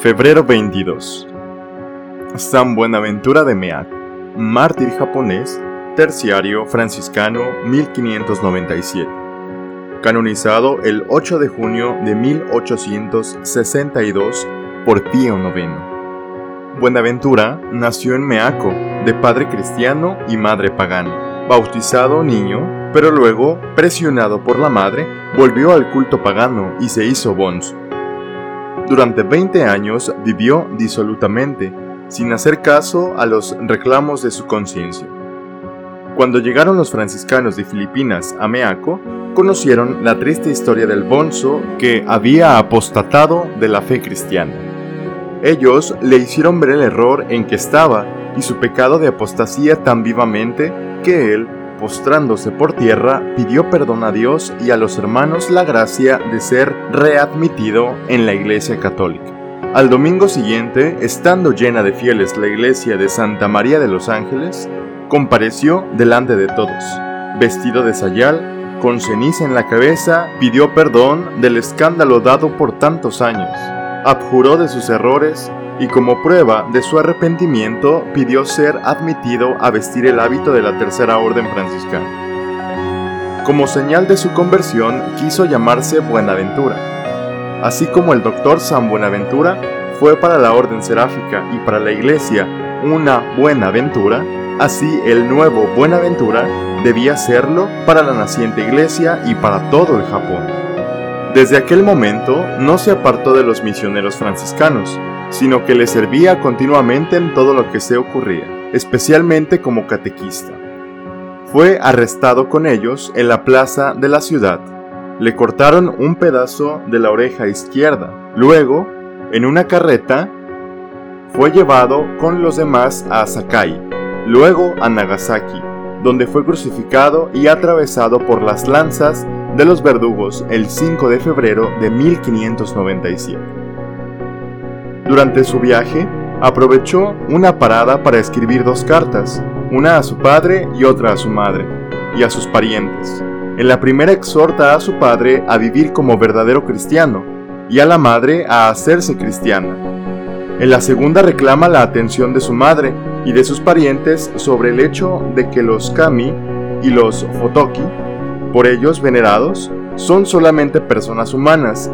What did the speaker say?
Febrero 22. San Buenaventura de Meac, mártir japonés, terciario franciscano 1597. Canonizado el 8 de junio de 1862 por Pío IX. Buenaventura nació en Meaco, de padre cristiano y madre pagana. Bautizado niño, pero luego, presionado por la madre, volvió al culto pagano y se hizo bonzo durante 20 años vivió disolutamente, sin hacer caso a los reclamos de su conciencia. Cuando llegaron los franciscanos de Filipinas a Meaco, conocieron la triste historia del bonzo que había apostatado de la fe cristiana. Ellos le hicieron ver el error en que estaba y su pecado de apostasía tan vivamente que él postrándose por tierra, pidió perdón a Dios y a los hermanos la gracia de ser readmitido en la Iglesia Católica. Al domingo siguiente, estando llena de fieles la iglesia de Santa María de los Ángeles, compareció delante de todos, vestido de sayal, con ceniza en la cabeza, pidió perdón del escándalo dado por tantos años, abjuró de sus errores y como prueba de su arrepentimiento pidió ser admitido a vestir el hábito de la Tercera Orden Franciscana. Como señal de su conversión quiso llamarse Buenaventura, así como el doctor San Buenaventura fue para la Orden Seráfica y para la Iglesia una buena aventura, así el nuevo Buenaventura debía serlo para la naciente Iglesia y para todo el Japón. Desde aquel momento no se apartó de los misioneros franciscanos, sino que le servía continuamente en todo lo que se ocurría, especialmente como catequista. Fue arrestado con ellos en la plaza de la ciudad. Le cortaron un pedazo de la oreja izquierda. Luego, en una carreta, fue llevado con los demás a Sakai, luego a Nagasaki, donde fue crucificado y atravesado por las lanzas de los verdugos el 5 de febrero de 1597. Durante su viaje, aprovechó una parada para escribir dos cartas, una a su padre y otra a su madre, y a sus parientes. En la primera exhorta a su padre a vivir como verdadero cristiano, y a la madre a hacerse cristiana. En la segunda reclama la atención de su madre y de sus parientes sobre el hecho de que los kami y los fotoki, por ellos venerados, son solamente personas humanas